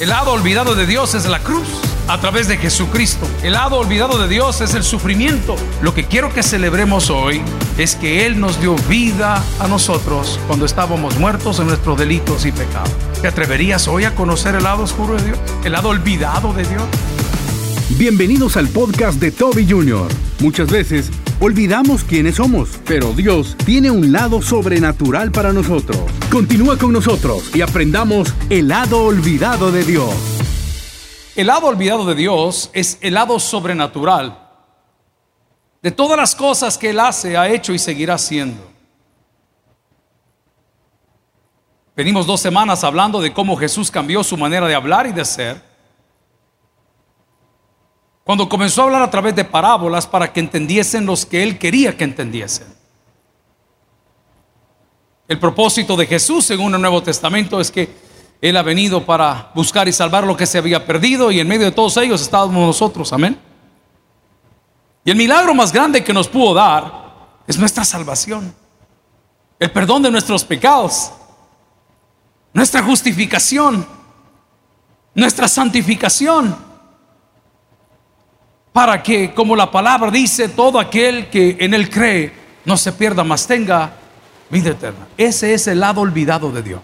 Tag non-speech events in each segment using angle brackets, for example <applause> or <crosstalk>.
El lado olvidado de Dios es la cruz a través de Jesucristo. El lado olvidado de Dios es el sufrimiento. Lo que quiero que celebremos hoy es que Él nos dio vida a nosotros cuando estábamos muertos en nuestros delitos y pecados. ¿Te atreverías hoy a conocer el lado oscuro de Dios? ¿El lado olvidado de Dios? Bienvenidos al podcast de Toby Jr. Muchas veces olvidamos quiénes somos, pero Dios tiene un lado sobrenatural para nosotros. Continúa con nosotros y aprendamos el lado olvidado de Dios. El lado olvidado de Dios es el lado sobrenatural de todas las cosas que Él hace, ha hecho y seguirá haciendo. Venimos dos semanas hablando de cómo Jesús cambió su manera de hablar y de ser. Cuando comenzó a hablar a través de parábolas para que entendiesen los que Él quería que entendiesen. El propósito de Jesús, según el Nuevo Testamento, es que Él ha venido para buscar y salvar lo que se había perdido y en medio de todos ellos estábamos nosotros, amén. Y el milagro más grande que nos pudo dar es nuestra salvación, el perdón de nuestros pecados, nuestra justificación, nuestra santificación, para que, como la palabra dice, todo aquel que en Él cree no se pierda, más tenga vida eterna. Ese es el lado olvidado de Dios.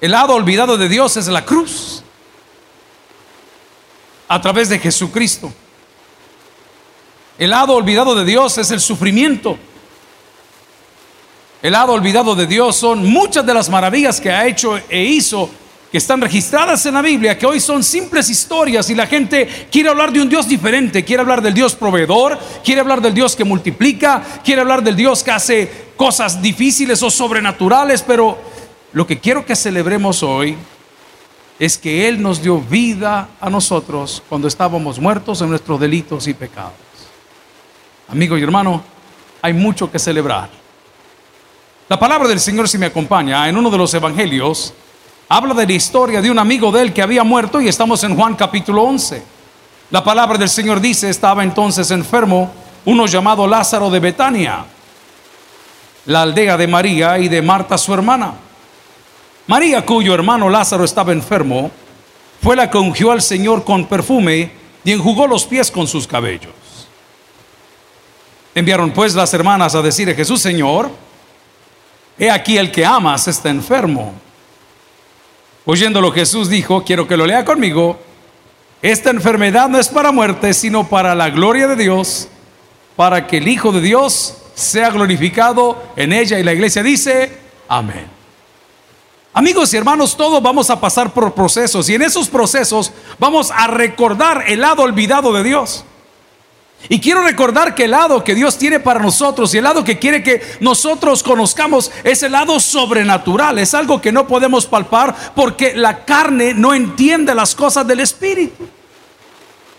El lado olvidado de Dios es la cruz. A través de Jesucristo. El lado olvidado de Dios es el sufrimiento. El lado olvidado de Dios son muchas de las maravillas que ha hecho e hizo que están registradas en la Biblia, que hoy son simples historias y la gente quiere hablar de un Dios diferente, quiere hablar del Dios proveedor, quiere hablar del Dios que multiplica, quiere hablar del Dios que hace cosas difíciles o sobrenaturales, pero lo que quiero que celebremos hoy es que Él nos dio vida a nosotros cuando estábamos muertos en nuestros delitos y pecados. Amigo y hermano, hay mucho que celebrar. La palabra del Señor, si me acompaña, en uno de los evangelios, habla de la historia de un amigo de él que había muerto y estamos en Juan capítulo 11. La palabra del Señor dice, estaba entonces enfermo uno llamado Lázaro de Betania, la aldea de María y de Marta su hermana. María, cuyo hermano Lázaro estaba enfermo, fue la que ungió al Señor con perfume y enjugó los pies con sus cabellos. Enviaron pues las hermanas a decir a Jesús, Señor, he aquí el que amas está enfermo. Oyéndolo Jesús dijo, quiero que lo lea conmigo, esta enfermedad no es para muerte, sino para la gloria de Dios, para que el Hijo de Dios sea glorificado en ella. Y la iglesia dice, amén. Amigos y hermanos, todos vamos a pasar por procesos y en esos procesos vamos a recordar el lado olvidado de Dios. Y quiero recordar que el lado que Dios tiene para nosotros y el lado que quiere que nosotros conozcamos es el lado sobrenatural, es algo que no podemos palpar porque la carne no entiende las cosas del Espíritu.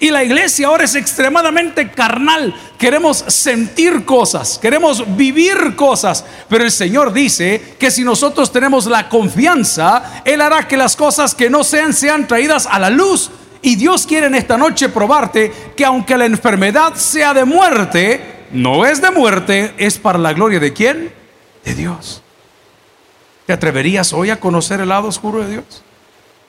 Y la iglesia ahora es extremadamente carnal. Queremos sentir cosas, queremos vivir cosas. Pero el Señor dice que si nosotros tenemos la confianza, Él hará que las cosas que no sean sean traídas a la luz. Y Dios quiere en esta noche probarte que aunque la enfermedad sea de muerte, no es de muerte, es para la gloria de quién? De Dios. ¿Te atreverías hoy a conocer el lado oscuro de Dios?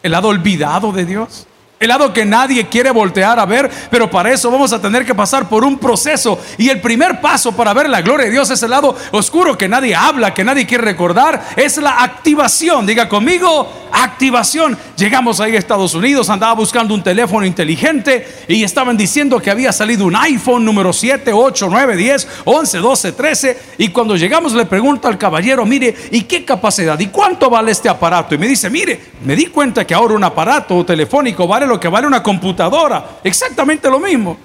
¿El lado olvidado de Dios? El lado que nadie quiere voltear a ver, pero para eso vamos a tener que pasar por un proceso. Y el primer paso para ver la gloria de Dios es el lado oscuro que nadie habla, que nadie quiere recordar, es la activación. Diga conmigo, activación. Llegamos ahí a Estados Unidos, andaba buscando un teléfono inteligente y estaban diciendo que había salido un iPhone número 7, 8, 9, 10, 11, 12, 13. Y cuando llegamos le pregunto al caballero, mire, ¿y qué capacidad? ¿Y cuánto vale este aparato? Y me dice, mire, me di cuenta que ahora un aparato telefónico vale que vale una computadora. Exactamente lo mismo.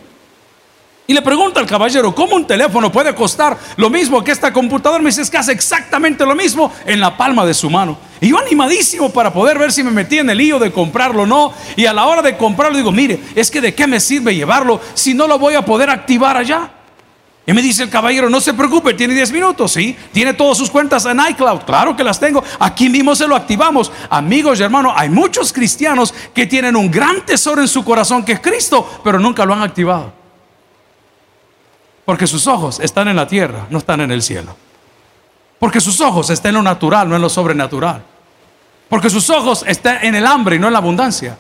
Y le pregunta al caballero, ¿cómo un teléfono puede costar lo mismo que esta computadora? Me dice, es que hace exactamente lo mismo en la palma de su mano. Y yo animadísimo para poder ver si me metí en el lío de comprarlo o no. Y a la hora de comprarlo digo, mire, es que de qué me sirve llevarlo si no lo voy a poder activar allá. Y me dice el caballero, no se preocupe, tiene 10 minutos, ¿sí? Tiene todas sus cuentas en iCloud, claro que las tengo. Aquí mismo se lo activamos. Amigos y hermanos, hay muchos cristianos que tienen un gran tesoro en su corazón que es Cristo, pero nunca lo han activado. Porque sus ojos están en la tierra, no están en el cielo. Porque sus ojos están en lo natural, no en lo sobrenatural. Porque sus ojos están en el hambre y no en la abundancia.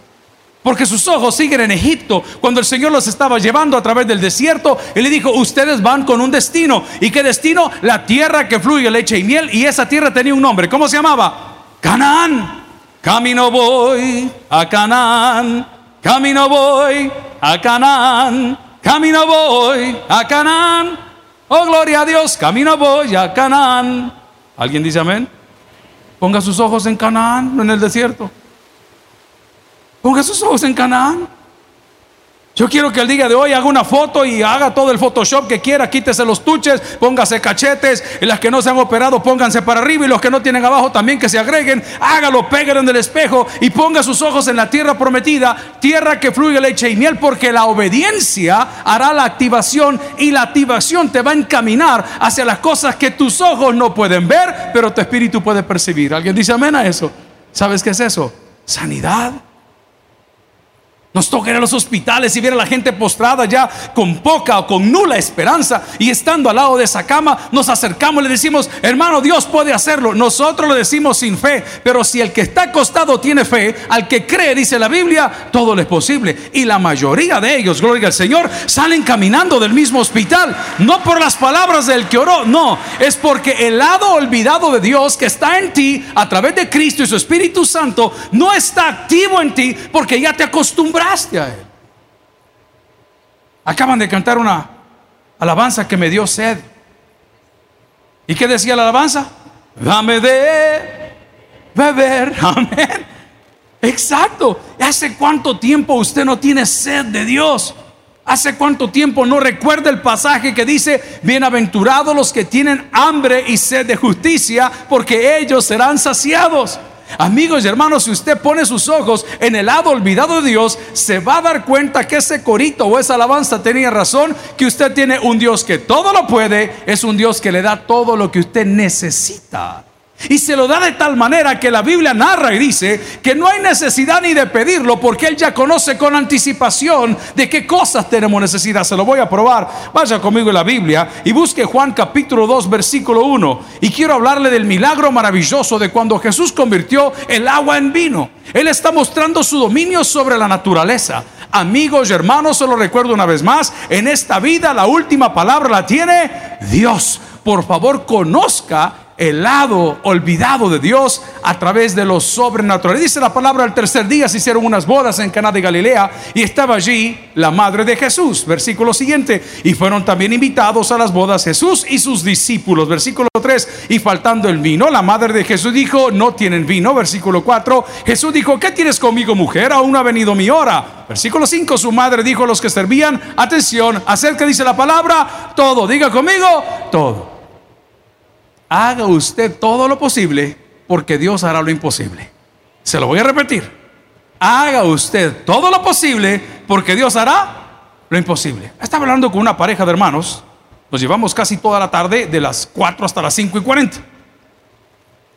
Porque sus ojos siguen en Egipto cuando el Señor los estaba llevando a través del desierto. Él le dijo, ustedes van con un destino. ¿Y qué destino? La tierra que fluye leche y miel. Y esa tierra tenía un nombre. ¿Cómo se llamaba? Canaán. Camino voy a Canaán. Camino voy a Canaán. Camino voy a Canaán. Oh, gloria a Dios. Camino voy a Canaán. ¿Alguien dice amén? Ponga sus ojos en Canaán, no en el desierto. Ponga sus ojos en Canaán. Yo quiero que el día de hoy haga una foto y haga todo el Photoshop que quiera, quítese los tuches, póngase cachetes, y las que no se han operado pónganse para arriba y los que no tienen abajo también que se agreguen, hágalo, pégalo en el espejo y ponga sus ojos en la tierra prometida, tierra que fluye leche y miel, porque la obediencia hará la activación y la activación te va a encaminar hacia las cosas que tus ojos no pueden ver, pero tu espíritu puede percibir. ¿Alguien dice amén a eso? ¿Sabes qué es eso? Sanidad. Nos toca ir a los hospitales y ver a la gente postrada ya con poca o con nula esperanza y estando al lado de esa cama nos acercamos y le decimos, hermano, Dios puede hacerlo. Nosotros lo decimos sin fe, pero si el que está acostado tiene fe, al que cree, dice la Biblia, todo le es posible. Y la mayoría de ellos, gloria al Señor, salen caminando del mismo hospital, no por las palabras del que oró, no, es porque el lado olvidado de Dios que está en ti a través de Cristo y su Espíritu Santo no está activo en ti porque ya te Él. Acaban de cantar una alabanza que me dio sed. ¿Y qué decía la alabanza? Dame de beber. <laughs> Amén. Exacto. ¿Hace cuánto tiempo usted no tiene sed de Dios? ¿Hace cuánto tiempo no recuerda el pasaje que dice, bienaventurados los que tienen hambre y sed de justicia, porque ellos serán saciados? Amigos y hermanos, si usted pone sus ojos en el lado olvidado de Dios, se va a dar cuenta que ese corito o esa alabanza tenía razón, que usted tiene un Dios que todo lo puede, es un Dios que le da todo lo que usted necesita. Y se lo da de tal manera que la Biblia narra y dice que no hay necesidad ni de pedirlo porque Él ya conoce con anticipación de qué cosas tenemos necesidad. Se lo voy a probar. Vaya conmigo en la Biblia y busque Juan capítulo 2 versículo 1. Y quiero hablarle del milagro maravilloso de cuando Jesús convirtió el agua en vino. Él está mostrando su dominio sobre la naturaleza. Amigos y hermanos, se lo recuerdo una vez más, en esta vida la última palabra la tiene Dios. Por favor, conozca el lado olvidado de Dios a través de lo sobrenatural. Dice la palabra, el tercer día se hicieron unas bodas en Caná de Galilea y estaba allí la madre de Jesús. Versículo siguiente, y fueron también invitados a las bodas Jesús y sus discípulos. Versículo 3, y faltando el vino, la madre de Jesús dijo, no tienen vino. Versículo 4, Jesús dijo, ¿qué tienes conmigo mujer? Aún ha venido mi hora. Versículo 5, su madre dijo a los que servían, atención, acerca dice la palabra, todo, diga conmigo, todo haga usted todo lo posible porque Dios hará lo imposible. Se lo voy a repetir. Haga usted todo lo posible porque Dios hará lo imposible. Estaba hablando con una pareja de hermanos. Nos llevamos casi toda la tarde de las 4 hasta las 5 y 40.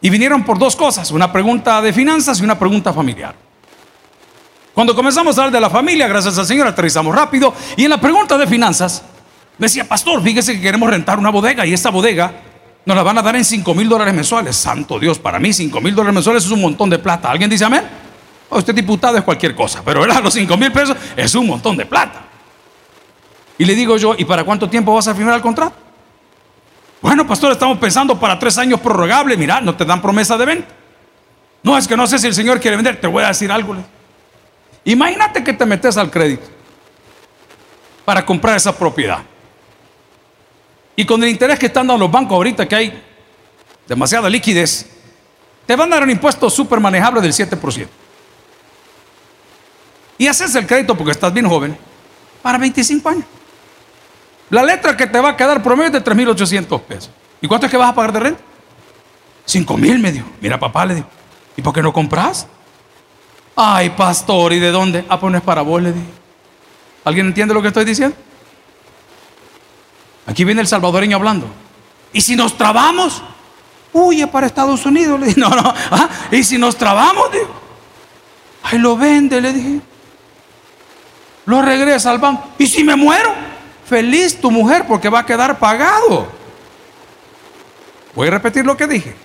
Y vinieron por dos cosas, una pregunta de finanzas y una pregunta familiar. Cuando comenzamos a hablar de la familia, gracias al Señor, aterrizamos rápido. Y en la pregunta de finanzas, me decía, pastor, fíjese que queremos rentar una bodega y esta bodega nos la van a dar en 5 mil dólares mensuales. Santo Dios, para mí 5 mil dólares mensuales es un montón de plata. ¿Alguien dice amén? Oh, usted diputado es cualquier cosa, pero ¿verdad? los 5 mil pesos es un montón de plata. Y le digo yo, ¿y para cuánto tiempo vas a firmar el contrato? Bueno, pastor, estamos pensando para tres años prorrogable. Mira, no te dan promesa de venta. No, es que no sé si el Señor quiere vender. Te voy a decir algo. Imagínate que te metes al crédito para comprar esa propiedad. Y con el interés que están dando los bancos ahorita, que hay demasiada liquidez, te van a dar un impuesto súper manejable del 7%. Y haces el crédito porque estás bien joven para 25 años. La letra que te va a quedar promedio es de 3.800 pesos. ¿Y cuánto es que vas a pagar de renta? 5 mil, me dijo. Mira, papá, le dijo. ¿Y por qué no compras? Ay, pastor, ¿y de dónde? Ah, pues no es para vos, le dije. ¿Alguien entiende lo que estoy diciendo? Aquí viene el salvadoreño hablando. ¿Y si nos trabamos? Huye para Estados Unidos. Le dije, <laughs> no, no. ¿ah? ¿Y si nos trabamos? Ahí lo vende, le dije. Lo regresa al banco. ¿Y si me muero? Feliz tu mujer porque va a quedar pagado. Voy a repetir lo que dije.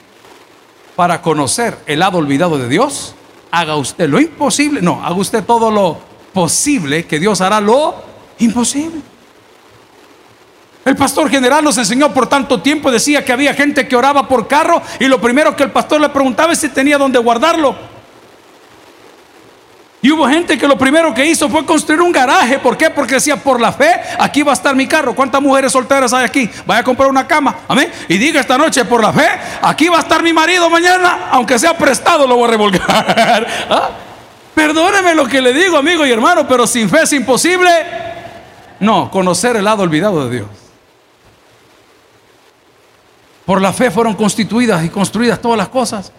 para conocer el lado olvidado de Dios, haga usted lo imposible, no, haga usted todo lo posible, que Dios hará lo imposible. El pastor general nos enseñó por tanto tiempo, decía que había gente que oraba por carro y lo primero que el pastor le preguntaba es si tenía dónde guardarlo. Y hubo gente que lo primero que hizo fue construir un garaje. ¿Por qué? Porque decía, por la fe, aquí va a estar mi carro. ¿Cuántas mujeres solteras hay aquí? Vaya a comprar una cama. Amén. Y diga esta noche, por la fe, aquí va a estar mi marido mañana. Aunque sea prestado, lo voy a revolcar. <laughs> ¿Ah? Perdóneme lo que le digo, amigo y hermano, pero sin fe es imposible. No, conocer el lado olvidado de Dios. Por la fe fueron constituidas y construidas todas las cosas.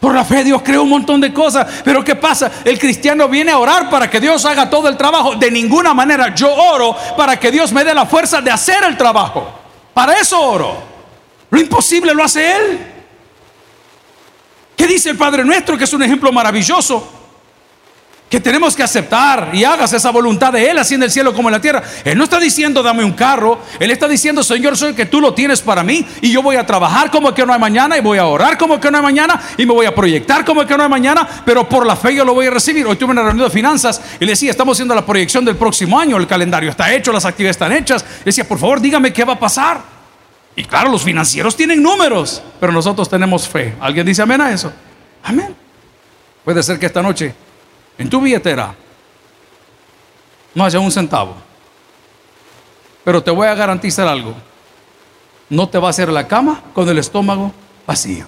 Por la fe Dios creó un montón de cosas. Pero ¿qué pasa? El cristiano viene a orar para que Dios haga todo el trabajo. De ninguna manera yo oro para que Dios me dé la fuerza de hacer el trabajo. Para eso oro. Lo imposible lo hace Él. ¿Qué dice el Padre nuestro? Que es un ejemplo maravilloso que tenemos que aceptar y hagas esa voluntad de Él, así en el cielo como en la tierra. Él no está diciendo dame un carro, Él está diciendo Señor, soy que tú lo tienes para mí y yo voy a trabajar como que no hay mañana y voy a orar como que no hay mañana y me voy a proyectar como que no hay mañana, pero por la fe yo lo voy a recibir. Hoy tuve una reunión de finanzas y le decía, estamos haciendo la proyección del próximo año, el calendario está hecho, las actividades están hechas. Le decía, por favor, dígame qué va a pasar. Y claro, los financieros tienen números, pero nosotros tenemos fe. ¿Alguien dice amén a eso? Amén. Puede ser que esta noche en tu billetera no haya un centavo. Pero te voy a garantizar algo. No te va a hacer la cama con el estómago vacío.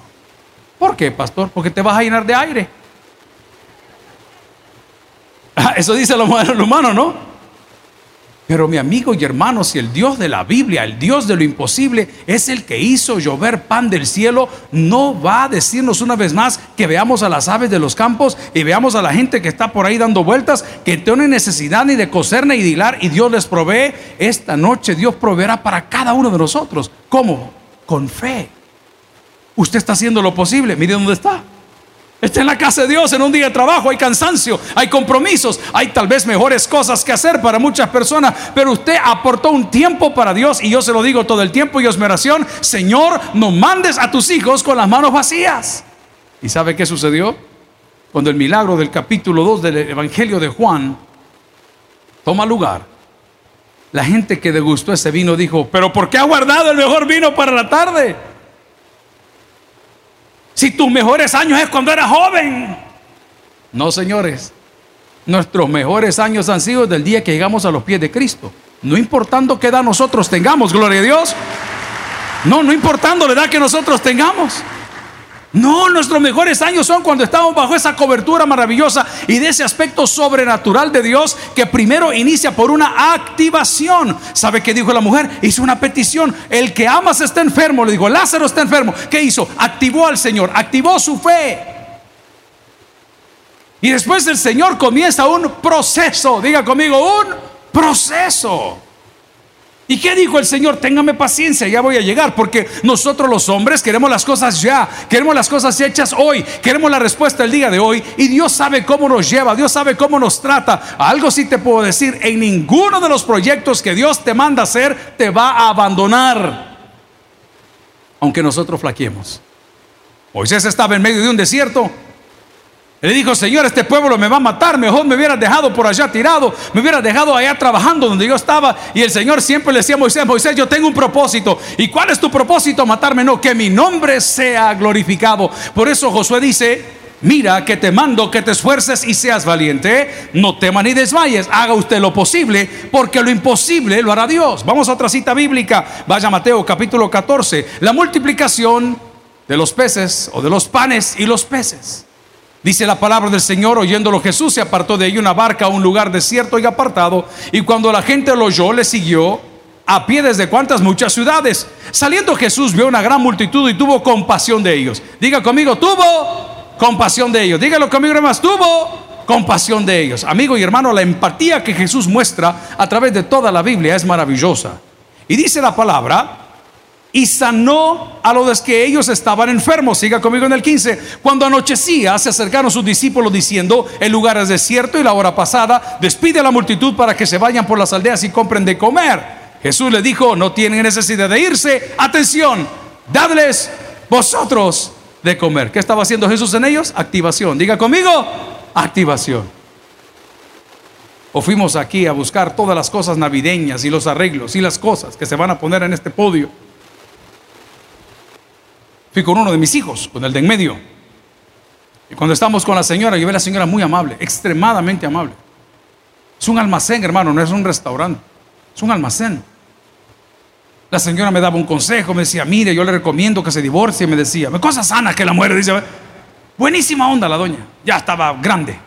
¿Por qué, pastor? Porque te vas a llenar de aire. <laughs> Eso dice el humano, ¿no? Pero mi amigo y hermano, si el Dios de la Biblia, el Dios de lo imposible, es el que hizo llover pan del cielo, no va a decirnos una vez más que veamos a las aves de los campos y veamos a la gente que está por ahí dando vueltas, que no tiene necesidad ni de coser ni de hilar y Dios les provee. Esta noche Dios proveerá para cada uno de nosotros. ¿Cómo? Con fe. Usted está haciendo lo posible. Mire dónde está. Está en la casa de Dios en un día de trabajo, hay cansancio, hay compromisos, hay tal vez mejores cosas que hacer para muchas personas, pero usted aportó un tiempo para Dios y yo se lo digo todo el tiempo y es mi oración, Señor, no mandes a tus hijos con las manos vacías. ¿Y sabe qué sucedió? Cuando el milagro del capítulo 2 del Evangelio de Juan toma lugar, la gente que degustó ese vino dijo, pero ¿por qué ha guardado el mejor vino para la tarde? Si tus mejores años es cuando eras joven. No, señores. Nuestros mejores años han sido del día que llegamos a los pies de Cristo. No importando qué edad nosotros tengamos, gloria a Dios. No, no importando la edad que nosotros tengamos. No, nuestros mejores años son cuando estamos bajo esa cobertura maravillosa y de ese aspecto sobrenatural de Dios que primero inicia por una activación. ¿Sabe qué dijo la mujer? Hizo una petición. El que amas está enfermo, le dijo, Lázaro está enfermo. ¿Qué hizo? Activó al Señor, activó su fe. Y después el Señor comienza un proceso. Diga conmigo, un proceso. ¿Y qué dijo el Señor? Téngame paciencia, ya voy a llegar, porque nosotros los hombres queremos las cosas ya, queremos las cosas hechas hoy, queremos la respuesta el día de hoy, y Dios sabe cómo nos lleva, Dios sabe cómo nos trata. Algo sí te puedo decir, en ninguno de los proyectos que Dios te manda hacer te va a abandonar, aunque nosotros flaqueemos. Moisés estaba en medio de un desierto le dijo, Señor, este pueblo me va a matar, mejor me hubieras dejado por allá tirado, me hubieras dejado allá trabajando donde yo estaba. Y el Señor siempre le decía a Moisés, Moisés, yo tengo un propósito. ¿Y cuál es tu propósito? Matarme, no, que mi nombre sea glorificado. Por eso Josué dice, mira que te mando que te esfuerces y seas valiente, no temas ni desmayes, haga usted lo posible, porque lo imposible lo hará Dios. Vamos a otra cita bíblica, vaya Mateo capítulo 14, la multiplicación de los peces o de los panes y los peces. Dice la palabra del Señor, oyéndolo Jesús se apartó de ahí una barca a un lugar desierto y apartado, y cuando la gente lo oyó, le siguió a pie desde cuantas muchas ciudades. Saliendo Jesús vio una gran multitud y tuvo compasión de ellos. Diga conmigo, tuvo compasión de ellos. Dígalo conmigo, más tuvo compasión de ellos. Amigo y hermano, la empatía que Jesús muestra a través de toda la Biblia es maravillosa. Y dice la palabra, y sanó a los que ellos estaban enfermos. Siga conmigo en el 15. Cuando anochecía, se acercaron sus discípulos diciendo, el lugar es desierto y la hora pasada, despide a la multitud para que se vayan por las aldeas y compren de comer. Jesús le dijo, no tienen necesidad de irse, atención, dadles vosotros de comer. ¿Qué estaba haciendo Jesús en ellos? Activación. Diga conmigo, activación. O fuimos aquí a buscar todas las cosas navideñas y los arreglos y las cosas que se van a poner en este podio. Fui con uno de mis hijos, con el de en medio. Y cuando estamos con la señora, yo vi a la señora muy amable, extremadamente amable. Es un almacén, hermano, no es un restaurante. Es un almacén. La señora me daba un consejo, me decía, mire, yo le recomiendo que se divorcie, me decía, me cosa sana que la muere, dice, buenísima onda la doña, ya estaba grande.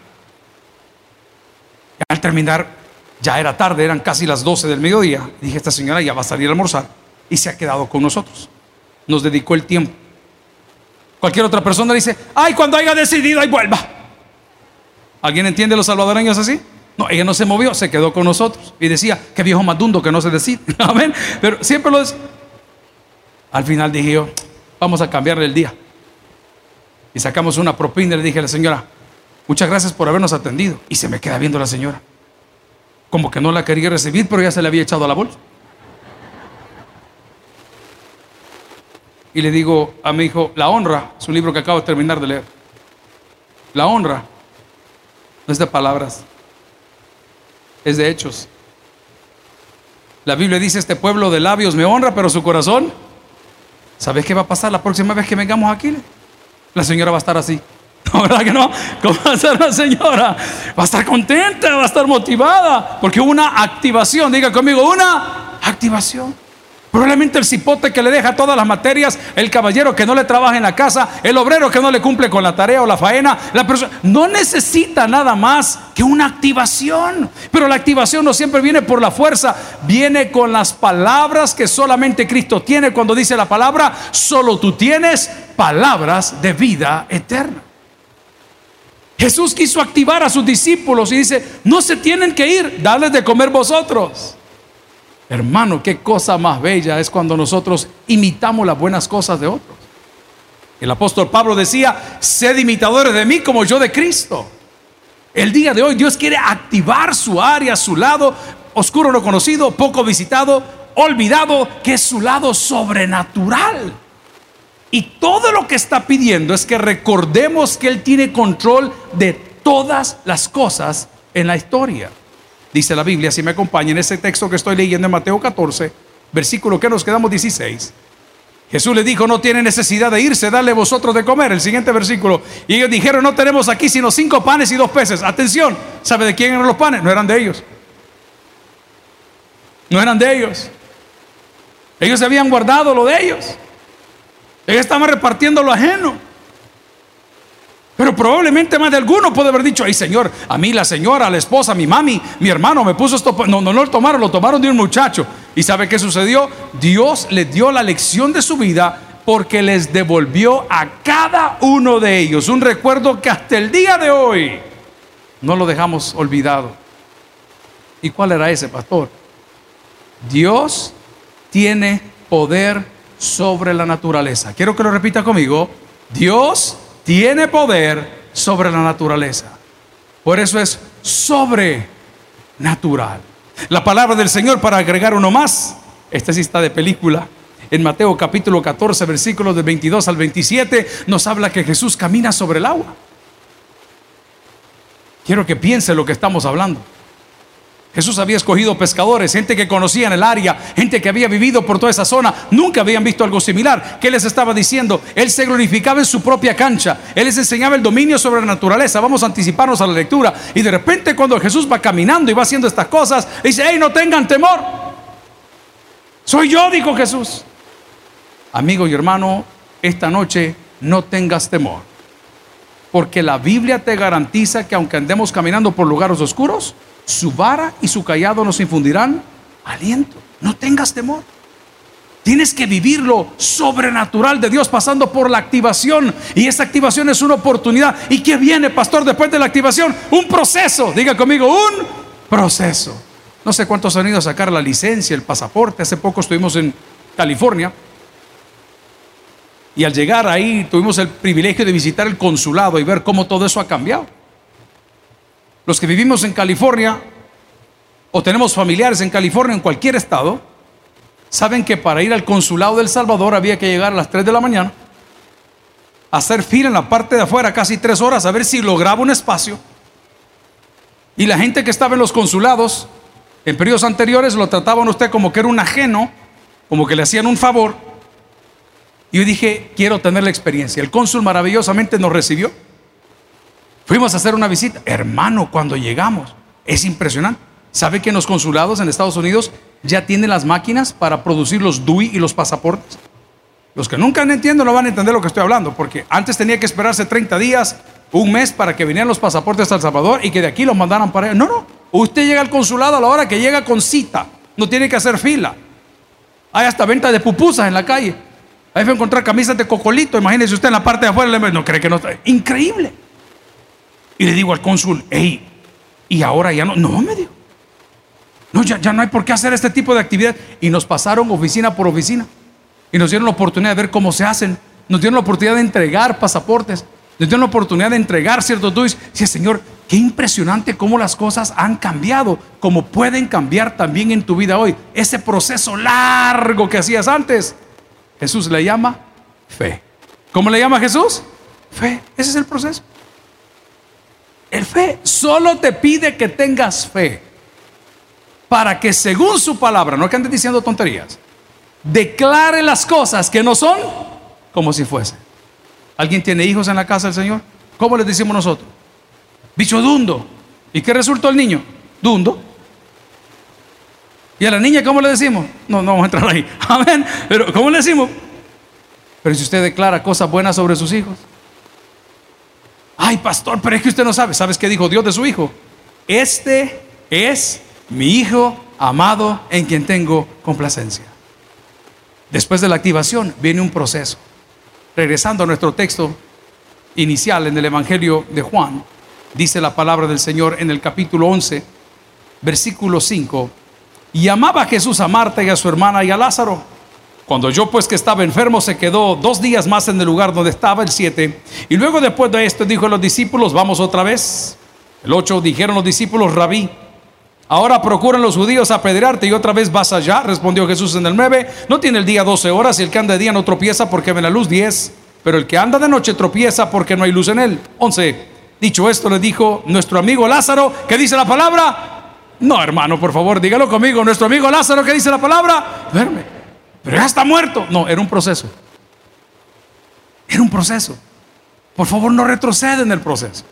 Y al terminar, ya era tarde, eran casi las 12 del mediodía, dije, esta señora ya va a salir a almorzar y se ha quedado con nosotros. Nos dedicó el tiempo. Cualquier otra persona dice, ay, cuando haya decidido, ahí vuelva. ¿Alguien entiende los salvadoreños así? No, ella no se movió, se quedó con nosotros. Y decía, qué viejo madundo que no se decide. <laughs> Amén. Pero siempre lo es. Al final dije yo, vamos a cambiarle el día. Y sacamos una propina y le dije a la señora, muchas gracias por habernos atendido. Y se me queda viendo la señora. Como que no la quería recibir, pero ya se le había echado a la bolsa. Y le digo a mi hijo, La honra, es un libro que acabo de terminar de leer. La honra no es de palabras, es de hechos. La Biblia dice, este pueblo de labios me honra, pero su corazón, ¿sabes qué va a pasar la próxima vez que vengamos aquí? La señora va a estar así. <laughs> ¿No, ¿Verdad que no? ¿Cómo va a ser la señora? Va a estar contenta, va a estar motivada, porque una activación, diga conmigo, una activación. Probablemente el cipote que le deja todas las materias, el caballero que no le trabaja en la casa, el obrero que no le cumple con la tarea o la faena, la persona no necesita nada más que una activación. Pero la activación no siempre viene por la fuerza, viene con las palabras que solamente Cristo tiene cuando dice la palabra, solo tú tienes palabras de vida eterna. Jesús quiso activar a sus discípulos y dice, no se tienen que ir, darles de comer vosotros. Hermano, qué cosa más bella es cuando nosotros imitamos las buenas cosas de otros. El apóstol Pablo decía, sed imitadores de mí como yo de Cristo. El día de hoy Dios quiere activar su área, su lado oscuro no conocido, poco visitado, olvidado, que es su lado sobrenatural. Y todo lo que está pidiendo es que recordemos que Él tiene control de todas las cosas en la historia. Dice la Biblia, si me acompaña en ese texto que estoy leyendo en Mateo 14, versículo que nos quedamos 16. Jesús le dijo, no tiene necesidad de irse, dale vosotros de comer. El siguiente versículo. Y ellos dijeron, no tenemos aquí sino cinco panes y dos peces. Atención, ¿sabe de quién eran los panes? No eran de ellos. No eran de ellos. Ellos se habían guardado lo de ellos. Ellos estaban repartiendo lo ajeno. Pero probablemente más de alguno puede haber dicho, ay Señor, a mí la señora, la esposa, mi mami, mi hermano me puso esto. No, no, no lo tomaron, lo tomaron de un muchacho. ¿Y sabe qué sucedió? Dios les dio la lección de su vida porque les devolvió a cada uno de ellos un recuerdo que hasta el día de hoy no lo dejamos olvidado. ¿Y cuál era ese, pastor? Dios tiene poder sobre la naturaleza. Quiero que lo repita conmigo. Dios tiene poder sobre la naturaleza. Por eso es sobrenatural. La palabra del Señor para agregar uno más, esta sí está de película. En Mateo capítulo 14, versículos de 22 al 27, nos habla que Jesús camina sobre el agua. Quiero que piense lo que estamos hablando. Jesús había escogido pescadores, gente que conocía en el área, gente que había vivido por toda esa zona, nunca habían visto algo similar. ¿Qué les estaba diciendo? Él se glorificaba en su propia cancha, él les enseñaba el dominio sobre la naturaleza. Vamos a anticiparnos a la lectura. Y de repente, cuando Jesús va caminando y va haciendo estas cosas, dice: Hey, no tengan temor. Soy yo, dijo Jesús. Amigo y hermano, esta noche no tengas temor, porque la Biblia te garantiza que aunque andemos caminando por lugares oscuros, su vara y su callado nos infundirán aliento. No tengas temor. Tienes que vivir lo sobrenatural de Dios pasando por la activación. Y esa activación es una oportunidad. ¿Y qué viene, pastor, después de la activación? Un proceso. Diga conmigo, un proceso. No sé cuántos han ido a sacar la licencia, el pasaporte. Hace poco estuvimos en California. Y al llegar ahí tuvimos el privilegio de visitar el consulado y ver cómo todo eso ha cambiado. Los que vivimos en California o tenemos familiares en California, en cualquier estado, saben que para ir al consulado del Salvador había que llegar a las 3 de la mañana hacer fila en la parte de afuera casi tres horas a ver si lograba un espacio. Y la gente que estaba en los consulados en periodos anteriores lo trataban a usted como que era un ajeno, como que le hacían un favor. Y yo dije, quiero tener la experiencia. El cónsul maravillosamente nos recibió. Fuimos a hacer una visita. Hermano, cuando llegamos, es impresionante. ¿Sabe que en los consulados en Estados Unidos ya tienen las máquinas para producir los DUI y los pasaportes? Los que nunca entienden no van a entender lo que estoy hablando, porque antes tenía que esperarse 30 días, un mes para que vinieran los pasaportes a El Salvador y que de aquí los mandaran para allá. No, no. Usted llega al consulado a la hora que llega con cita. No tiene que hacer fila. Hay hasta venta de pupusas en la calle. Ahí fue a encontrar camisas de cocolito. Imagínese usted en la parte de afuera. No cree que no está. Increíble. Y le digo al cónsul, hey, y ahora ya no. No, me dijo. No, ya, ya no hay por qué hacer este tipo de actividad. Y nos pasaron oficina por oficina. Y nos dieron la oportunidad de ver cómo se hacen. Nos dieron la oportunidad de entregar pasaportes. Nos dieron la oportunidad de entregar ciertos duis. Sí, Señor, qué impresionante cómo las cosas han cambiado, como pueden cambiar también en tu vida hoy. Ese proceso largo que hacías antes, Jesús le llama fe. ¿Cómo le llama Jesús? Fe. Ese es el proceso. Fe solo te pide que tengas fe para que según su palabra, no que andes diciendo tonterías, declare las cosas que no son como si fuesen. ¿Alguien tiene hijos en la casa del Señor? ¿Cómo les decimos nosotros? Bicho dundo. ¿Y qué resultó el niño? Dundo. ¿Y a la niña cómo le decimos? No, no vamos a entrar ahí. <laughs> Amén. Pero ¿cómo le decimos? Pero si usted declara cosas buenas sobre sus hijos. Ay, pastor, pero es que usted no sabe. ¿Sabes qué dijo Dios de su hijo? Este es mi hijo amado en quien tengo complacencia. Después de la activación viene un proceso. Regresando a nuestro texto inicial en el Evangelio de Juan, dice la palabra del Señor en el capítulo 11, versículo 5, y amaba a Jesús a Marta y a su hermana y a Lázaro. Cuando yo pues que estaba enfermo se quedó dos días más en el lugar donde estaba el 7. Y luego después de esto dijo a los discípulos, vamos otra vez. El 8 dijeron los discípulos, rabí, Ahora procuran los judíos apedrearte y otra vez vas allá, respondió Jesús en el 9. No tiene el día 12 horas y el que anda de día no tropieza porque ve la luz 10, pero el que anda de noche tropieza porque no hay luz en él. 11. Dicho esto le dijo nuestro amigo Lázaro, ¿qué dice la palabra? No, hermano, por favor, dígalo conmigo. Nuestro amigo Lázaro, ¿qué dice la palabra? Duerme. Ya está muerto. No, era un proceso. Era un proceso. Por favor, no retroceda en el proceso.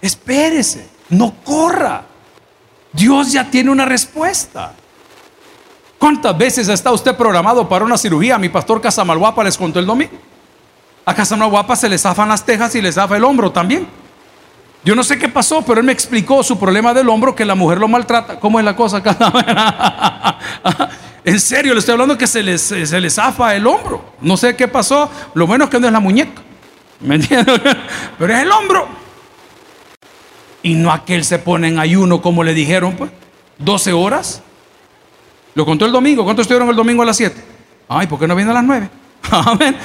Espérese, no corra. Dios ya tiene una respuesta. ¿Cuántas veces está usted programado para una cirugía? Mi pastor Casamalguapa les contó el domingo. A Casamalguapa se le zafan las tejas y le zafa el hombro también. Yo no sé qué pasó, pero él me explicó su problema del hombro, que la mujer lo maltrata. ¿Cómo es la cosa? En serio, le estoy hablando que se le, se le zafa el hombro. No sé qué pasó. Lo bueno es que no es la muñeca. ¿Me entiendes? <laughs> Pero es el hombro. Y no aquel se pone en ayuno como le dijeron, pues, 12 horas. Lo contó el domingo. ¿Cuántos estuvieron el domingo a las 7? Ay, ¿por qué no viene a las 9? <laughs> Amén.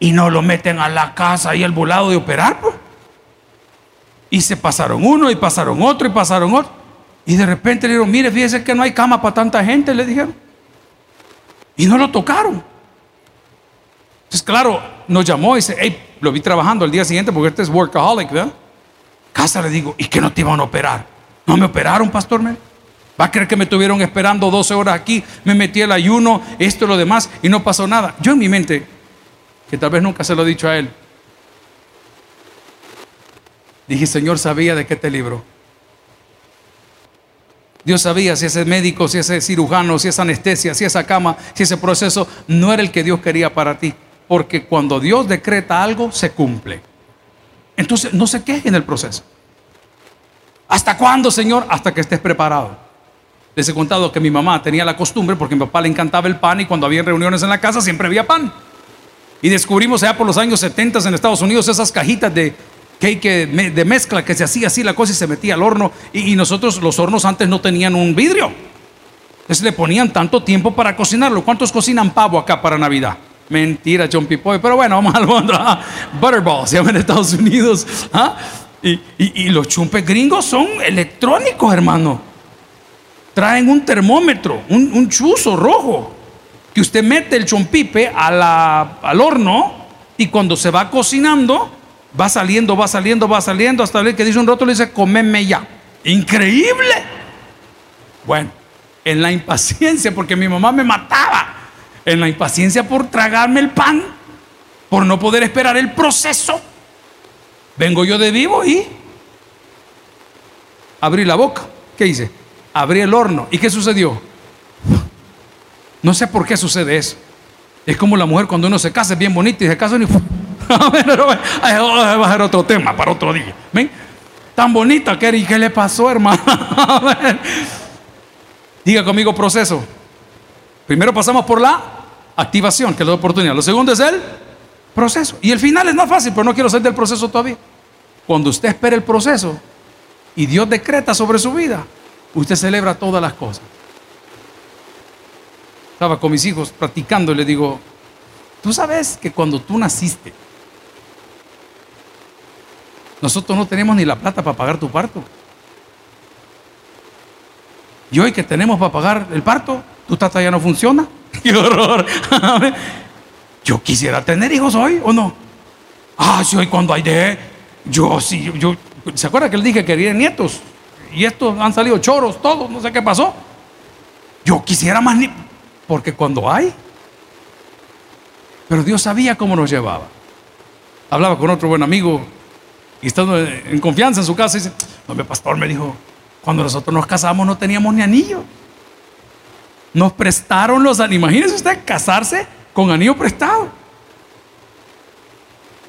Y no lo meten a la casa y al volado de operar, pues. Y se pasaron uno y pasaron otro y pasaron otro. Y de repente le dijeron, mire, fíjese que no hay cama para tanta gente, le dijeron. Y no lo tocaron. Entonces, claro, nos llamó y dice, hey, lo vi trabajando el día siguiente porque este es workaholic, ¿verdad? Casa le digo, ¿y qué no te iban a operar? ¿No me operaron, pastor? ¿Va a creer que me tuvieron esperando 12 horas aquí? Me metí el ayuno, esto y lo demás, y no pasó nada. Yo en mi mente, que tal vez nunca se lo he dicho a él, dije, Señor sabía de qué te libro. Dios sabía si ese médico, si ese cirujano, si esa anestesia, si esa cama, si ese proceso no era el que Dios quería para ti. Porque cuando Dios decreta algo, se cumple. Entonces, no se queje en el proceso. ¿Hasta cuándo, Señor? Hasta que estés preparado. Les he contado que mi mamá tenía la costumbre, porque a mi papá le encantaba el pan y cuando había reuniones en la casa siempre había pan. Y descubrimos allá por los años 70 en Estados Unidos esas cajitas de cake de mezcla que se hacía así la cosa y se metía al horno. Y, y nosotros los hornos antes no tenían un vidrio. Entonces le ponían tanto tiempo para cocinarlo. ¿Cuántos cocinan pavo acá para Navidad? Mentira, John Pipoy. Pero bueno, vamos al otro. Ah, Butterball se llama en Estados Unidos. ¿ah? Y, los chumpes gringos son electrónicos, hermano. Traen un termómetro, un, un chuzo rojo, que usted mete el chompipe al horno Y cuando se va cocinando, va saliendo, va saliendo, va saliendo, hasta el que dice un rótulo dice, comeme ya. Increíble. Bueno, en la impaciencia, porque mi mamá me mataba, en la impaciencia por tragarme el pan, por no poder esperar el proceso, vengo yo de vivo y abrí la boca. ¿Qué hice? Abrí el horno. ¿Y qué sucedió? No sé por qué sucede eso. Es como la mujer cuando uno se casa, es bien bonita y se casa y <laughs> va a ser otro tema para otro día. ¿Ven? Tan bonita que era. ¿Y qué le pasó, hermano? <laughs> Diga conmigo proceso. Primero pasamos por la activación, que es la oportunidad. Lo segundo es el proceso. Y el final es más fácil, pero no quiero ser del proceso todavía. Cuando usted espera el proceso y Dios decreta sobre su vida, usted celebra todas las cosas. Estaba con mis hijos practicando y le digo, tú sabes que cuando tú naciste, nosotros no tenemos ni la plata para pagar tu parto. Y hoy que tenemos para pagar el parto, tu tata ya no funciona. <laughs> ¡Qué horror! <laughs> Yo quisiera tener hijos hoy o no. Ah, sí, hoy cuando hay de. Yo sí, yo. ¿Se acuerda que le dije que quería nietos? Y estos han salido choros, todos, no sé qué pasó. Yo quisiera más ni. Porque cuando hay. Pero Dios sabía cómo nos llevaba. Hablaba con otro buen amigo y estando en confianza en su casa, dice: No, mi pastor me dijo, cuando nosotros nos casamos no teníamos ni anillo. Nos prestaron los anillos. Imagínese usted casarse con anillo prestado.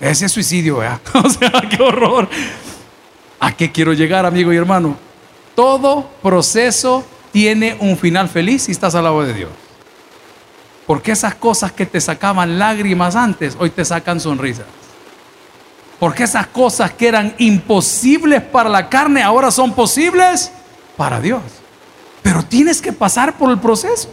Ese es suicidio, ¿verdad? <laughs> O sea, qué horror. ¿A qué quiero llegar, amigo y hermano? Todo proceso tiene un final feliz si estás al lado de Dios. Porque esas cosas que te sacaban lágrimas antes, hoy te sacan sonrisas. Porque esas cosas que eran imposibles para la carne ahora son posibles para Dios. Pero tienes que pasar por el proceso.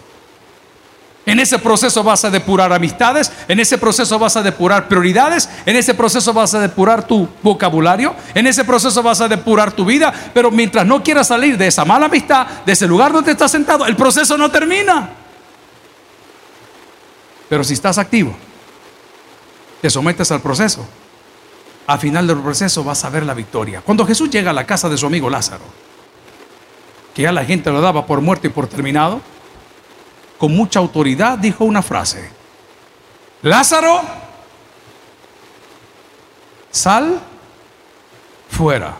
En ese proceso vas a depurar amistades, en ese proceso vas a depurar prioridades, en ese proceso vas a depurar tu vocabulario, en ese proceso vas a depurar tu vida, pero mientras no quieras salir de esa mala amistad, de ese lugar donde estás sentado, el proceso no termina. Pero si estás activo, te sometes al proceso, al final del proceso vas a ver la victoria. Cuando Jesús llega a la casa de su amigo Lázaro, que ya la gente lo daba por muerto y por terminado, con mucha autoridad dijo una frase. Lázaro, sal fuera.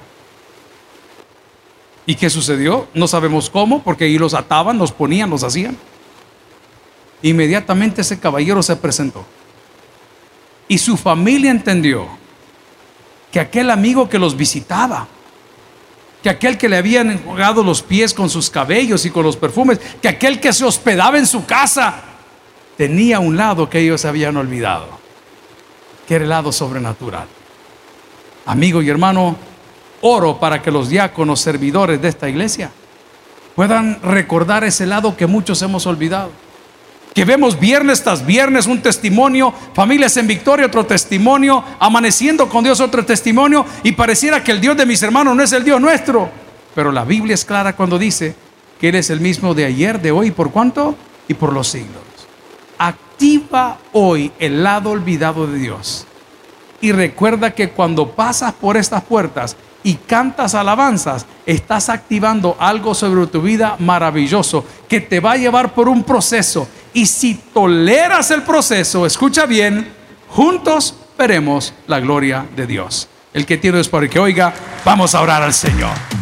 ¿Y qué sucedió? No sabemos cómo, porque ahí los ataban, los ponían, los hacían. Inmediatamente ese caballero se presentó. Y su familia entendió que aquel amigo que los visitaba, que aquel que le habían enjugado los pies con sus cabellos y con los perfumes, que aquel que se hospedaba en su casa, tenía un lado que ellos habían olvidado, que era el lado sobrenatural. Amigo y hermano, oro para que los diáconos servidores de esta iglesia puedan recordar ese lado que muchos hemos olvidado que vemos viernes tras viernes un testimonio, familias en victoria otro testimonio, amaneciendo con Dios otro testimonio, y pareciera que el Dios de mis hermanos no es el Dios nuestro. Pero la Biblia es clara cuando dice que Él es el mismo de ayer, de hoy, ¿por cuánto? Y por los siglos. Activa hoy el lado olvidado de Dios. Y recuerda que cuando pasas por estas puertas y cantas alabanzas, estás activando algo sobre tu vida maravilloso que te va a llevar por un proceso y si toleras el proceso, escucha bien, juntos veremos la gloria de Dios. El que tiene es para que oiga, vamos a orar al Señor.